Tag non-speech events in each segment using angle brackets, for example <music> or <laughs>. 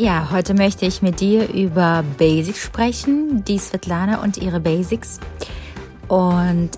Ja, heute möchte ich mit dir über Basics sprechen, die Svetlana und ihre Basics. Und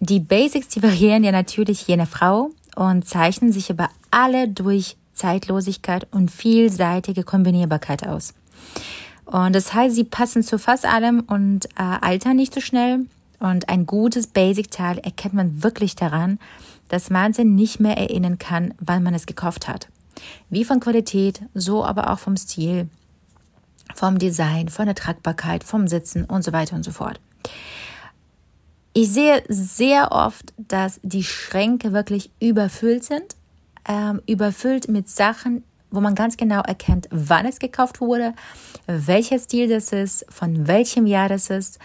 die Basics, die variieren ja natürlich je nach Frau und zeichnen sich aber alle durch Zeitlosigkeit und vielseitige Kombinierbarkeit aus. Und das heißt, sie passen zu fast allem und äh, altern nicht so schnell. Und ein gutes Basic-Teil erkennt man wirklich daran, dass man sich nicht mehr erinnern kann, wann man es gekauft hat. Wie von Qualität, so aber auch vom Stil, vom Design, von der Tragbarkeit, vom Sitzen und so weiter und so fort. Ich sehe sehr oft, dass die Schränke wirklich überfüllt sind, ähm, überfüllt mit Sachen, wo man ganz genau erkennt, wann es gekauft wurde, welcher Stil das ist, von welchem Jahr das ist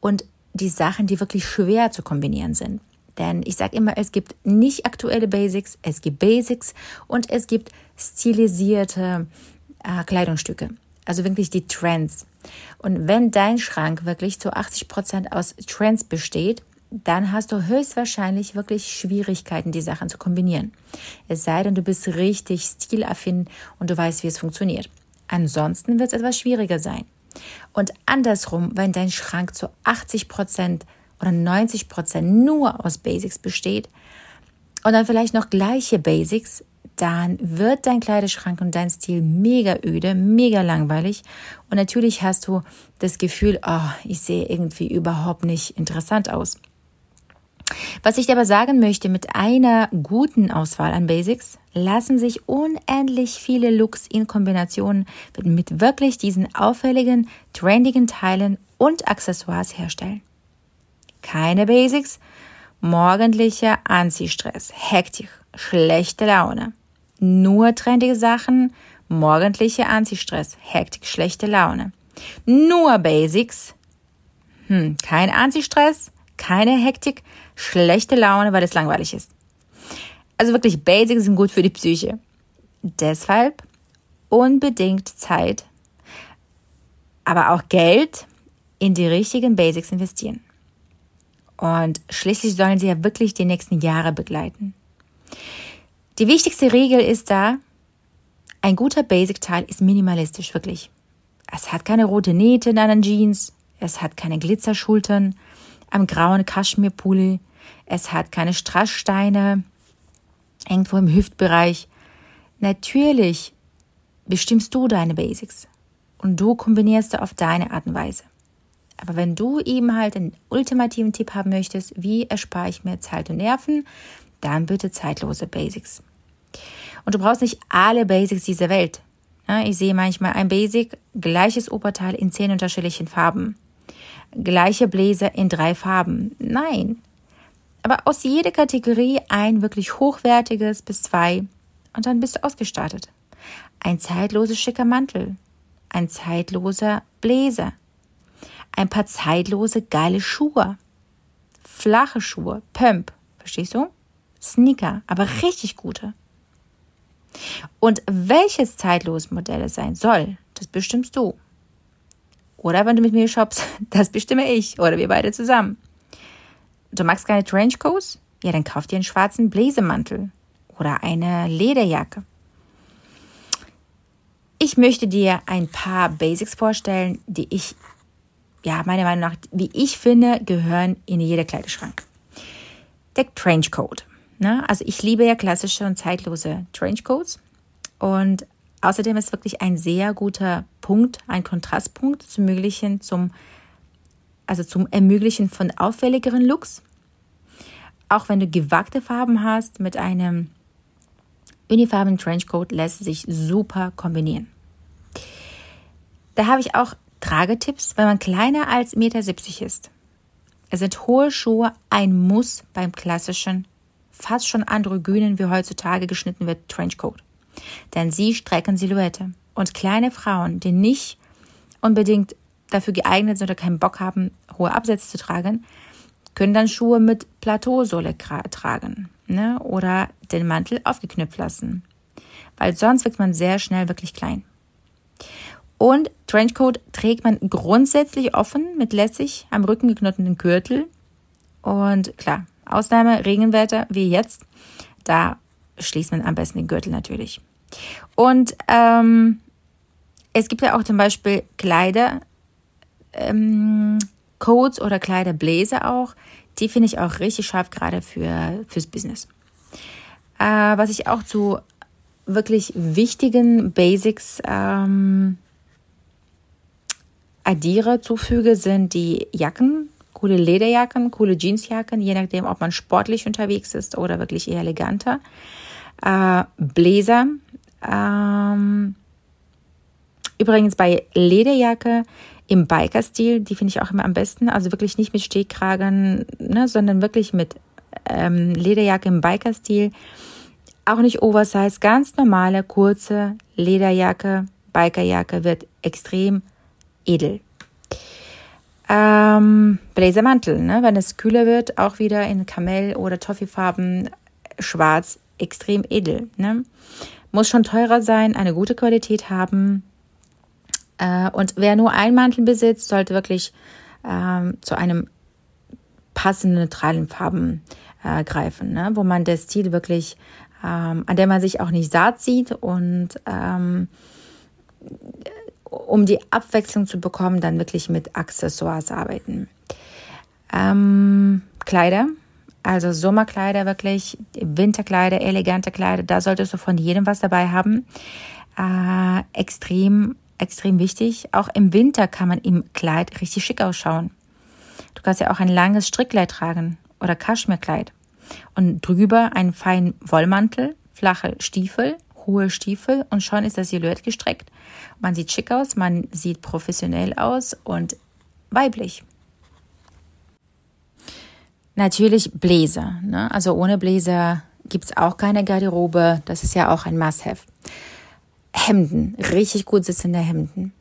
und die Sachen, die wirklich schwer zu kombinieren sind. Denn ich sage immer, es gibt nicht aktuelle Basics, es gibt Basics und es gibt stilisierte äh, Kleidungsstücke. Also wirklich die Trends. Und wenn dein Schrank wirklich zu 80 Prozent aus Trends besteht, dann hast du höchstwahrscheinlich wirklich Schwierigkeiten, die Sachen zu kombinieren. Es sei denn, du bist richtig stilaffin und du weißt, wie es funktioniert. Ansonsten wird es etwas schwieriger sein. Und andersrum, wenn dein Schrank zu 80 Prozent oder 90 Prozent nur aus Basics besteht und dann vielleicht noch gleiche Basics, dann wird dein Kleiderschrank und dein Stil mega öde, mega langweilig und natürlich hast du das Gefühl, oh, ich sehe irgendwie überhaupt nicht interessant aus. Was ich aber sagen möchte, mit einer guten Auswahl an Basics lassen sich unendlich viele Looks in Kombination mit wirklich diesen auffälligen, trendigen Teilen und Accessoires herstellen. Keine Basics, morgendlicher Anziehstress, Hektik, schlechte Laune. Nur trendige Sachen, morgendlicher Anziehstress, Hektik, schlechte Laune. Nur Basics, hm, kein Anziehstress, keine Hektik, schlechte Laune, weil es langweilig ist. Also wirklich Basics sind gut für die Psyche. Deshalb unbedingt Zeit, aber auch Geld in die richtigen Basics investieren. Und schließlich sollen sie ja wirklich die nächsten Jahre begleiten. Die wichtigste Regel ist da, ein guter Basic-Teil ist minimalistisch, wirklich. Es hat keine rote Nähte in einen Jeans, es hat keine Glitzerschultern am grauen Kaschmirpulli, es hat keine Strasssteine irgendwo im Hüftbereich. Natürlich bestimmst du deine Basics und du kombinierst auf deine Art und Weise. Aber wenn du eben halt einen ultimativen Tipp haben möchtest, wie erspare ich mir Zeit und Nerven, dann bitte zeitlose Basics. Und du brauchst nicht alle Basics dieser Welt. Ich sehe manchmal ein Basic, gleiches Oberteil in zehn unterschiedlichen Farben. Gleiche Bläser in drei Farben. Nein. Aber aus jeder Kategorie ein wirklich hochwertiges bis zwei und dann bist du ausgestattet. Ein zeitloser schicker Mantel. Ein zeitloser Bläser ein paar zeitlose, geile Schuhe. Flache Schuhe, Pump, verstehst du? Sneaker, aber richtig gute. Und welches zeitlose Modell es sein soll, das bestimmst du. Oder wenn du mit mir shoppst, <laughs> das bestimme ich oder wir beide zusammen. Du magst keine Trenchcoats? Ja, dann kauf dir einen schwarzen Bläsemantel oder eine Lederjacke. Ich möchte dir ein paar Basics vorstellen, die ich ja, meiner Meinung nach, wie ich finde, gehören in jeder Kleiderschrank. Der Trenchcoat. Ne? Also ich liebe ja klassische und zeitlose Trenchcoats. Und außerdem ist wirklich ein sehr guter Punkt, ein Kontrastpunkt zum Möglichen, zum, also zum Ermöglichen von auffälligeren Looks. Auch wenn du gewagte Farben hast, mit einem unifarbenen Trenchcoat lässt sich super kombinieren. Da habe ich auch Tragetipps, wenn man kleiner als 1,70 Meter ist. Es sind hohe Schuhe ein Muss beim klassischen, fast schon androgynen wie heutzutage geschnitten wird Trenchcoat. Denn sie strecken Silhouette. Und kleine Frauen, die nicht unbedingt dafür geeignet sind oder keinen Bock haben, hohe Absätze zu tragen, können dann Schuhe mit Plateausohle tragen ne? oder den Mantel aufgeknüpft lassen, weil sonst wird man sehr schnell wirklich klein. Und Trenchcoat trägt man grundsätzlich offen mit lässig am Rücken geknoteten Gürtel. Und klar, Ausnahme Regenwetter wie jetzt, da schließt man am besten den Gürtel natürlich. Und ähm, es gibt ja auch zum Beispiel Kleider, ähm, Coats oder Kleiderbläser auch. Die finde ich auch richtig scharf, gerade für, fürs Business. Äh, was ich auch zu wirklich wichtigen Basics ähm, addiere, zufüge, sind die Jacken. Coole Lederjacken, coole Jeansjacken, je nachdem, ob man sportlich unterwegs ist oder wirklich eher eleganter. Äh, Bläser. Ähm, übrigens bei Lederjacke im Biker-Stil, die finde ich auch immer am besten. Also wirklich nicht mit Stehkragen, ne, sondern wirklich mit ähm, Lederjacke im Biker-Stil. Auch nicht Oversize, ganz normale, kurze Lederjacke, Bikerjacke wird extrem edel. Ähm, Bläsermantel, ne? wenn es kühler wird, auch wieder in Kamell- oder Toffeefarben, schwarz, extrem edel. Ne? Muss schon teurer sein, eine gute Qualität haben, äh, und wer nur einen Mantel besitzt, sollte wirklich ähm, zu einem passenden neutralen Farben äh, greifen, ne? wo man das Stil wirklich, ähm, an der man sich auch nicht satt sieht und ähm, um die Abwechslung zu bekommen, dann wirklich mit Accessoires arbeiten. Ähm, Kleider, also Sommerkleider wirklich, Winterkleider, elegante Kleider, da solltest du von jedem was dabei haben. Äh, extrem extrem wichtig. Auch im Winter kann man im Kleid richtig schick ausschauen. Du kannst ja auch ein langes Strickkleid tragen oder Kaschmirkleid. Und drüber einen feinen Wollmantel, flache Stiefel, hohe Stiefel und schon ist das Silhouette gestreckt. Man sieht schick aus, man sieht professionell aus und weiblich. Natürlich Bläser. Ne? Also ohne Bläser gibt es auch keine Garderobe. Das ist ja auch ein Must-Have. Hemden, richtig gut sitzende Hemden.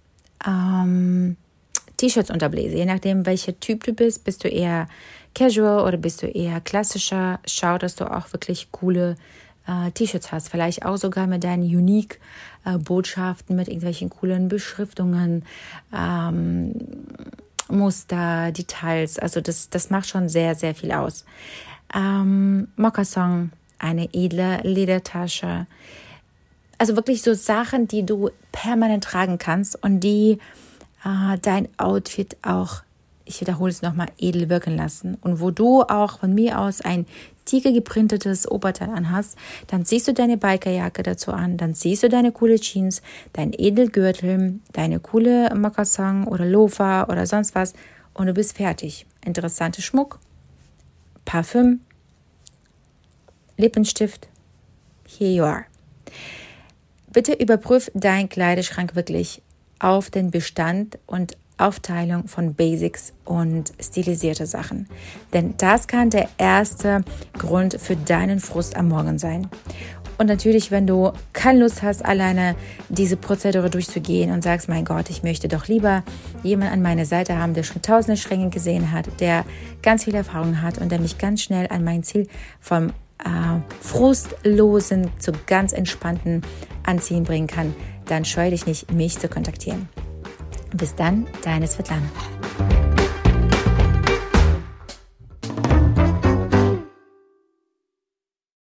Ähm, T-Shirts unter Bläser, je nachdem, welcher Typ du bist. Bist du eher casual oder bist du eher klassischer? Schau, dass du auch wirklich coole äh, T-Shirts hast. Vielleicht auch sogar mit deinen unique äh, Botschaften, mit irgendwelchen coolen Beschriftungen, ähm, Muster, Details. Also das, das macht schon sehr, sehr viel aus. Ähm, Moccasin, eine edle Ledertasche also wirklich so Sachen, die du permanent tragen kannst und die äh, dein Outfit auch, ich wiederhole es nochmal, edel wirken lassen. Und wo du auch von mir aus ein tiger geprintetes Oberteil anhast, dann ziehst du deine Bikerjacke dazu an, dann siehst du deine coole Jeans, dein Edelgürtel, deine coole Moccasin oder Lofa oder sonst was und du bist fertig. Interessante Schmuck, Parfüm, Lippenstift, here you are. Bitte überprüf deinen Kleiderschrank wirklich auf den Bestand und Aufteilung von Basics und stilisierte Sachen. Denn das kann der erste Grund für deinen Frust am Morgen sein. Und natürlich, wenn du keine Lust hast, alleine diese Prozedure durchzugehen und sagst, mein Gott, ich möchte doch lieber jemanden an meiner Seite haben, der schon tausende Schränke gesehen hat, der ganz viel Erfahrung hat und der mich ganz schnell an mein Ziel vom äh, frustlosen zu ganz entspannten Anziehen bringen kann, dann scheue dich nicht, mich zu kontaktieren. Bis dann, deine Svetlana.